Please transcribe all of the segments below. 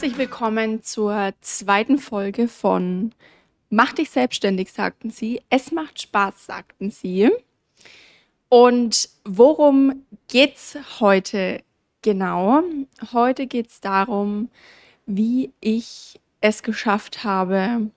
Herzlich willkommen zur zweiten Folge von Mach dich selbstständig, sagten sie. Es macht Spaß, sagten sie. Und worum geht's heute genau? Heute geht's darum, wie ich es geschafft habe,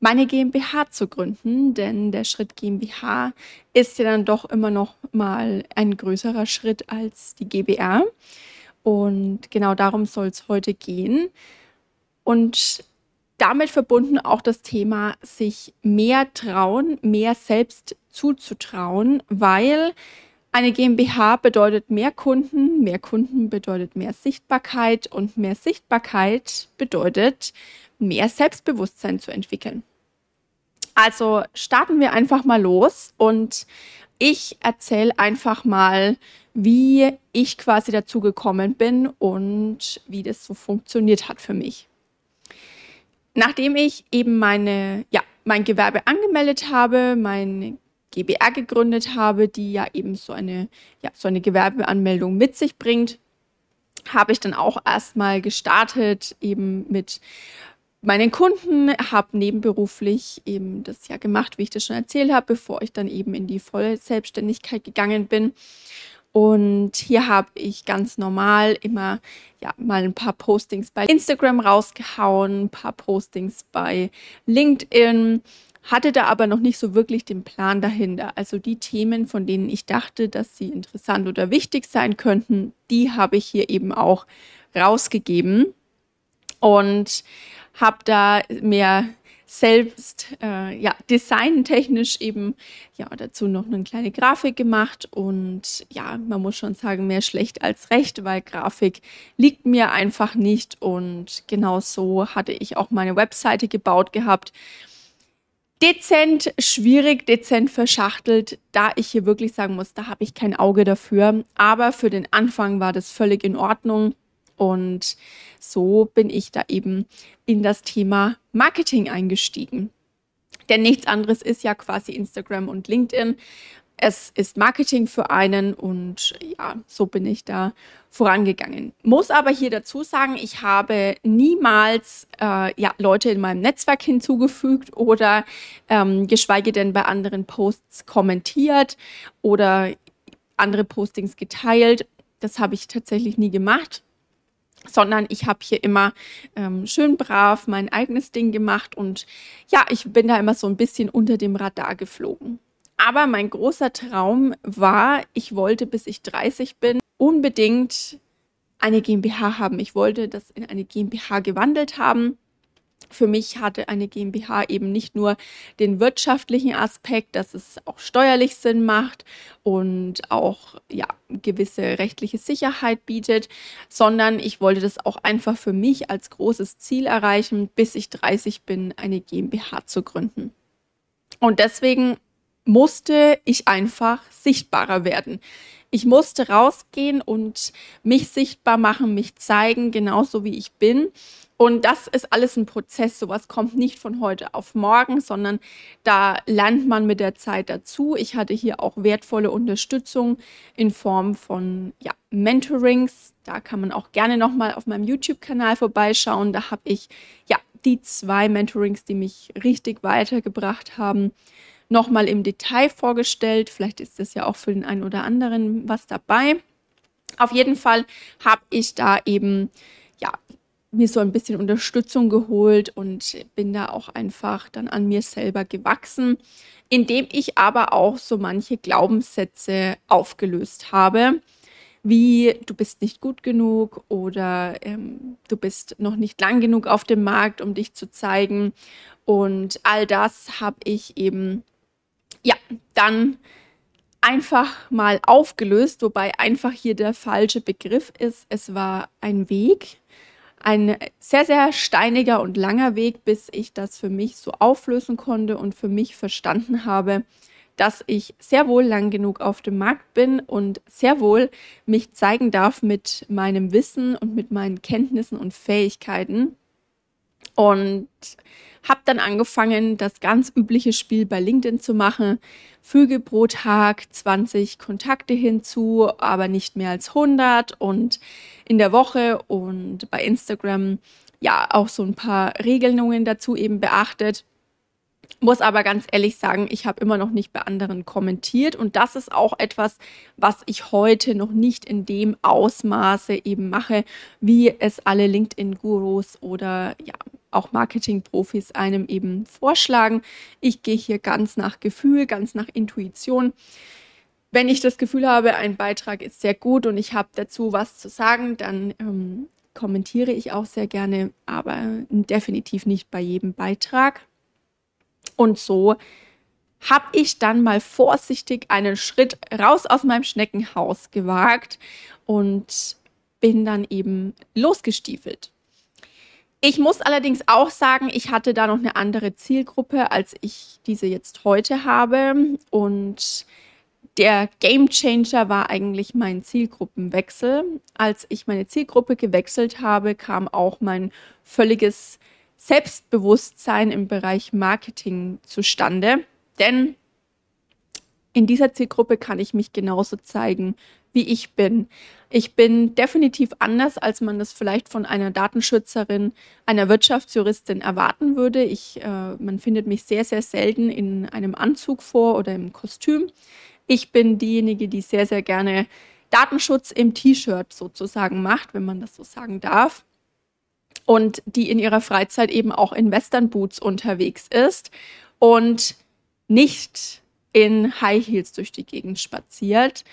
meine GmbH zu gründen, denn der Schritt GmbH ist ja dann doch immer noch mal ein größerer Schritt als die GbR. Und genau darum soll es heute gehen. Und damit verbunden auch das Thema, sich mehr trauen, mehr selbst zuzutrauen, weil eine GmbH bedeutet mehr Kunden, mehr Kunden bedeutet mehr Sichtbarkeit und mehr Sichtbarkeit bedeutet mehr Selbstbewusstsein zu entwickeln. Also starten wir einfach mal los und ich erzähle einfach mal, wie ich quasi dazu gekommen bin und wie das so funktioniert hat für mich. Nachdem ich eben meine, ja, mein Gewerbe angemeldet habe, mein GBR gegründet habe, die ja eben so eine, ja, so eine Gewerbeanmeldung mit sich bringt, habe ich dann auch erstmal gestartet, eben mit meinen Kunden, habe nebenberuflich eben das ja gemacht, wie ich das schon erzählt habe, bevor ich dann eben in die volle Selbstständigkeit gegangen bin. Und hier habe ich ganz normal immer ja mal ein paar Postings bei Instagram rausgehauen, ein paar Postings bei LinkedIn, hatte da aber noch nicht so wirklich den Plan dahinter. Also die Themen, von denen ich dachte, dass sie interessant oder wichtig sein könnten, die habe ich hier eben auch rausgegeben. Und habe da mehr selbst äh, ja designtechnisch eben ja dazu noch eine kleine Grafik gemacht. Und ja man muss schon sagen mehr schlecht als recht weil Grafik liegt mir einfach nicht. Und genau so hatte ich auch meine Webseite gebaut gehabt. Dezent schwierig dezent verschachtelt. Da ich hier wirklich sagen muss da habe ich kein Auge dafür. Aber für den Anfang war das völlig in Ordnung und so bin ich da eben in das Thema Marketing eingestiegen. Denn nichts anderes ist ja quasi Instagram und LinkedIn. Es ist Marketing für einen und ja, so bin ich da vorangegangen. Muss aber hier dazu sagen, ich habe niemals äh, ja, Leute in meinem Netzwerk hinzugefügt oder ähm, geschweige denn bei anderen Posts kommentiert oder andere Postings geteilt. Das habe ich tatsächlich nie gemacht sondern ich habe hier immer ähm, schön brav mein eigenes Ding gemacht und ja, ich bin da immer so ein bisschen unter dem Radar geflogen. Aber mein großer Traum war, ich wollte, bis ich 30 bin, unbedingt eine GmbH haben. Ich wollte das in eine GmbH gewandelt haben für mich hatte eine GmbH eben nicht nur den wirtschaftlichen Aspekt, dass es auch steuerlich Sinn macht und auch ja, gewisse rechtliche Sicherheit bietet, sondern ich wollte das auch einfach für mich als großes Ziel erreichen, bis ich 30 bin, eine GmbH zu gründen. Und deswegen musste ich einfach sichtbarer werden. Ich musste rausgehen und mich sichtbar machen, mich zeigen, genauso wie ich bin und das ist alles ein Prozess. Sowas kommt nicht von heute auf morgen, sondern da lernt man mit der Zeit dazu. Ich hatte hier auch wertvolle Unterstützung in Form von ja, Mentorings. Da kann man auch gerne nochmal auf meinem YouTube-Kanal vorbeischauen. Da habe ich ja die zwei Mentorings, die mich richtig weitergebracht haben, nochmal im Detail vorgestellt. Vielleicht ist das ja auch für den einen oder anderen was dabei. Auf jeden Fall habe ich da eben ja mir so ein bisschen Unterstützung geholt und bin da auch einfach dann an mir selber gewachsen, indem ich aber auch so manche Glaubenssätze aufgelöst habe, wie du bist nicht gut genug oder ähm, du bist noch nicht lang genug auf dem Markt, um dich zu zeigen. Und all das habe ich eben, ja, dann einfach mal aufgelöst, wobei einfach hier der falsche Begriff ist. Es war ein Weg, ein sehr, sehr steiniger und langer Weg, bis ich das für mich so auflösen konnte und für mich verstanden habe, dass ich sehr wohl lang genug auf dem Markt bin und sehr wohl mich zeigen darf mit meinem Wissen und mit meinen Kenntnissen und Fähigkeiten. Und habe dann angefangen, das ganz übliche Spiel bei LinkedIn zu machen. Füge pro Tag 20 Kontakte hinzu, aber nicht mehr als 100 und in der Woche und bei Instagram ja auch so ein paar Regelungen dazu eben beachtet. Muss aber ganz ehrlich sagen, ich habe immer noch nicht bei anderen kommentiert und das ist auch etwas, was ich heute noch nicht in dem Ausmaße eben mache, wie es alle LinkedIn-Gurus oder ja auch Marketing-Profis einem eben vorschlagen. Ich gehe hier ganz nach Gefühl, ganz nach Intuition. Wenn ich das Gefühl habe, ein Beitrag ist sehr gut und ich habe dazu was zu sagen, dann ähm, kommentiere ich auch sehr gerne, aber definitiv nicht bei jedem Beitrag. Und so habe ich dann mal vorsichtig einen Schritt raus aus meinem Schneckenhaus gewagt und bin dann eben losgestiefelt. Ich muss allerdings auch sagen, ich hatte da noch eine andere Zielgruppe, als ich diese jetzt heute habe. Und der Game Changer war eigentlich mein Zielgruppenwechsel. Als ich meine Zielgruppe gewechselt habe, kam auch mein völliges Selbstbewusstsein im Bereich Marketing zustande. Denn in dieser Zielgruppe kann ich mich genauso zeigen, wie ich bin. Ich bin definitiv anders, als man das vielleicht von einer Datenschützerin, einer Wirtschaftsjuristin erwarten würde. Ich, äh, man findet mich sehr, sehr selten in einem Anzug vor oder im Kostüm. Ich bin diejenige, die sehr, sehr gerne Datenschutz im T-Shirt sozusagen macht, wenn man das so sagen darf und die in ihrer Freizeit eben auch in Western Boots unterwegs ist und nicht in High Heels durch die Gegend spaziert.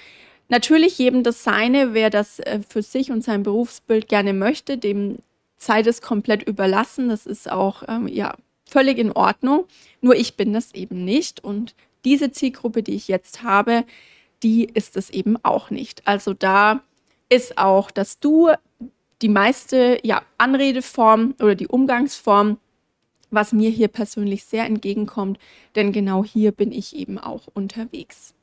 Natürlich jedem das seine, wer das äh, für sich und sein Berufsbild gerne möchte, dem sei das komplett überlassen. Das ist auch ähm, ja völlig in Ordnung. Nur ich bin das eben nicht und diese Zielgruppe, die ich jetzt habe, die ist es eben auch nicht. Also da ist auch das Du die meiste ja, Anredeform oder die Umgangsform, was mir hier persönlich sehr entgegenkommt, denn genau hier bin ich eben auch unterwegs.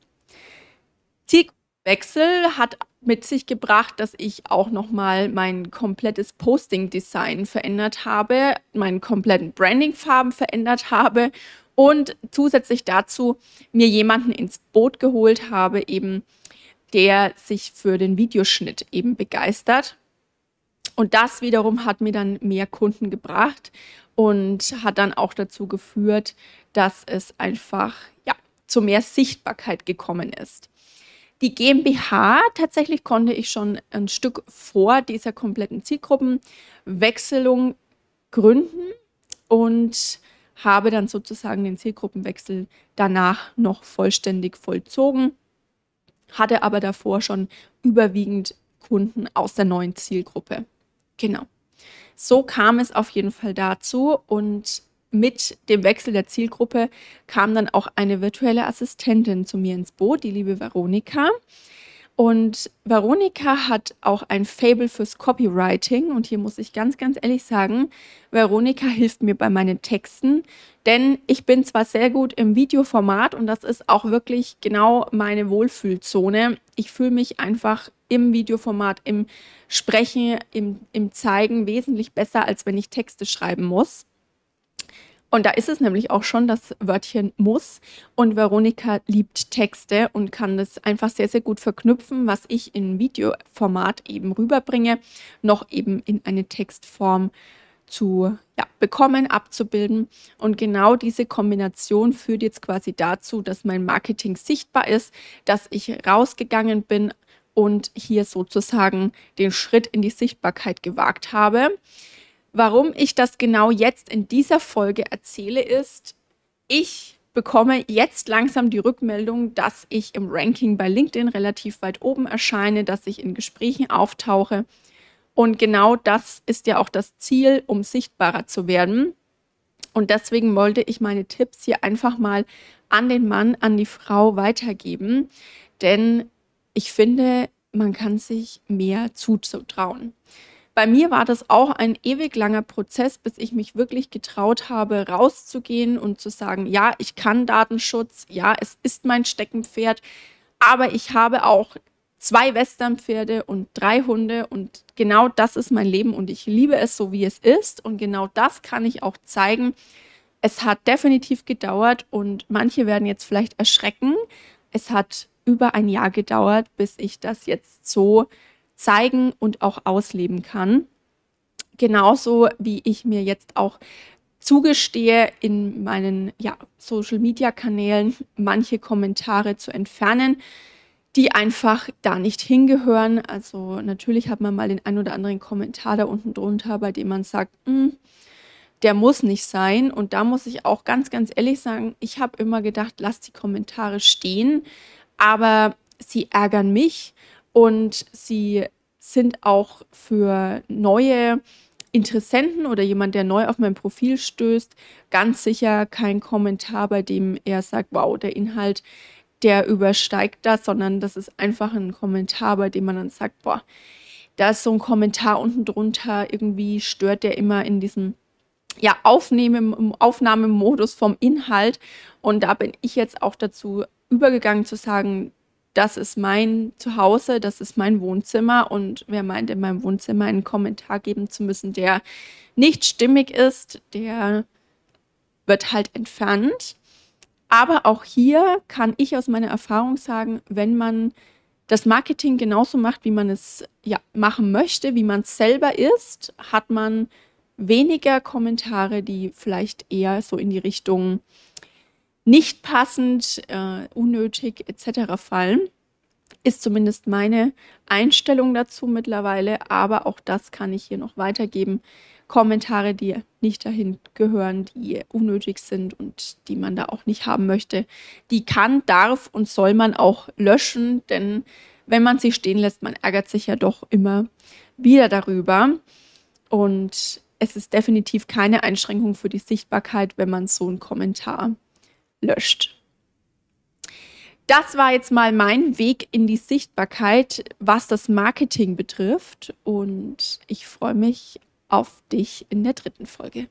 Zielwechsel hat mit sich gebracht, dass ich auch nochmal mein komplettes Posting-Design verändert habe, meinen kompletten Branding-Farben verändert habe und zusätzlich dazu mir jemanden ins Boot geholt habe, eben der sich für den Videoschnitt eben begeistert und das wiederum hat mir dann mehr Kunden gebracht und hat dann auch dazu geführt, dass es einfach ja, zu mehr Sichtbarkeit gekommen ist. Die GmbH tatsächlich konnte ich schon ein Stück vor dieser kompletten Zielgruppenwechselung gründen und habe dann sozusagen den Zielgruppenwechsel danach noch vollständig vollzogen, hatte aber davor schon überwiegend Kunden aus der neuen Zielgruppe. Genau. So kam es auf jeden Fall dazu und mit dem Wechsel der Zielgruppe kam dann auch eine virtuelle Assistentin zu mir ins Boot, die liebe Veronika. Und Veronika hat auch ein Fable fürs Copywriting. Und hier muss ich ganz, ganz ehrlich sagen, Veronika hilft mir bei meinen Texten, denn ich bin zwar sehr gut im Videoformat und das ist auch wirklich genau meine Wohlfühlzone. Ich fühle mich einfach im Videoformat, im Sprechen, im, im Zeigen wesentlich besser, als wenn ich Texte schreiben muss. Und da ist es nämlich auch schon das Wörtchen muss. Und Veronika liebt Texte und kann das einfach sehr, sehr gut verknüpfen, was ich in Videoformat eben rüberbringe, noch eben in eine Textform zu ja, bekommen, abzubilden. Und genau diese Kombination führt jetzt quasi dazu, dass mein Marketing sichtbar ist, dass ich rausgegangen bin und hier sozusagen den Schritt in die Sichtbarkeit gewagt habe. Warum ich das genau jetzt in dieser Folge erzähle, ist, ich bekomme jetzt langsam die Rückmeldung, dass ich im Ranking bei LinkedIn relativ weit oben erscheine, dass ich in Gesprächen auftauche. Und genau das ist ja auch das Ziel, um sichtbarer zu werden. Und deswegen wollte ich meine Tipps hier einfach mal an den Mann, an die Frau weitergeben. Denn ich finde, man kann sich mehr zutrauen. Bei mir war das auch ein ewig langer Prozess, bis ich mich wirklich getraut habe, rauszugehen und zu sagen, ja, ich kann Datenschutz, ja, es ist mein Steckenpferd, aber ich habe auch zwei Westernpferde und drei Hunde und genau das ist mein Leben und ich liebe es so, wie es ist und genau das kann ich auch zeigen. Es hat definitiv gedauert und manche werden jetzt vielleicht erschrecken. Es hat über ein Jahr gedauert, bis ich das jetzt so zeigen und auch ausleben kann. genauso wie ich mir jetzt auch zugestehe, in meinen ja, Social-Media-Kanälen manche Kommentare zu entfernen, die einfach da nicht hingehören. Also natürlich hat man mal den ein oder anderen Kommentar da unten drunter, bei dem man sagt, hm, der muss nicht sein. Und da muss ich auch ganz, ganz ehrlich sagen, ich habe immer gedacht, lass die Kommentare stehen, aber sie ärgern mich und sie sind auch für neue Interessenten oder jemand, der neu auf mein Profil stößt, ganz sicher kein Kommentar, bei dem er sagt, wow, der Inhalt, der übersteigt das, sondern das ist einfach ein Kommentar, bei dem man dann sagt, boah, da ist so ein Kommentar unten drunter, irgendwie stört der immer in diesem ja, Aufnehmen, Aufnahmemodus vom Inhalt. Und da bin ich jetzt auch dazu übergegangen zu sagen, das ist mein Zuhause, das ist mein Wohnzimmer und wer meint, in meinem Wohnzimmer einen Kommentar geben zu müssen, der nicht stimmig ist, der wird halt entfernt. Aber auch hier kann ich aus meiner Erfahrung sagen, wenn man das Marketing genauso macht, wie man es ja, machen möchte, wie man es selber ist, hat man weniger Kommentare, die vielleicht eher so in die Richtung nicht passend, äh, unnötig etc. fallen. Ist zumindest meine Einstellung dazu mittlerweile, aber auch das kann ich hier noch weitergeben. Kommentare, die nicht dahin gehören, die unnötig sind und die man da auch nicht haben möchte, die kann, darf und soll man auch löschen, denn wenn man sie stehen lässt, man ärgert sich ja doch immer wieder darüber. Und es ist definitiv keine Einschränkung für die Sichtbarkeit, wenn man so einen Kommentar löscht. Das war jetzt mal mein Weg in die Sichtbarkeit, was das Marketing betrifft. Und ich freue mich auf dich in der dritten Folge.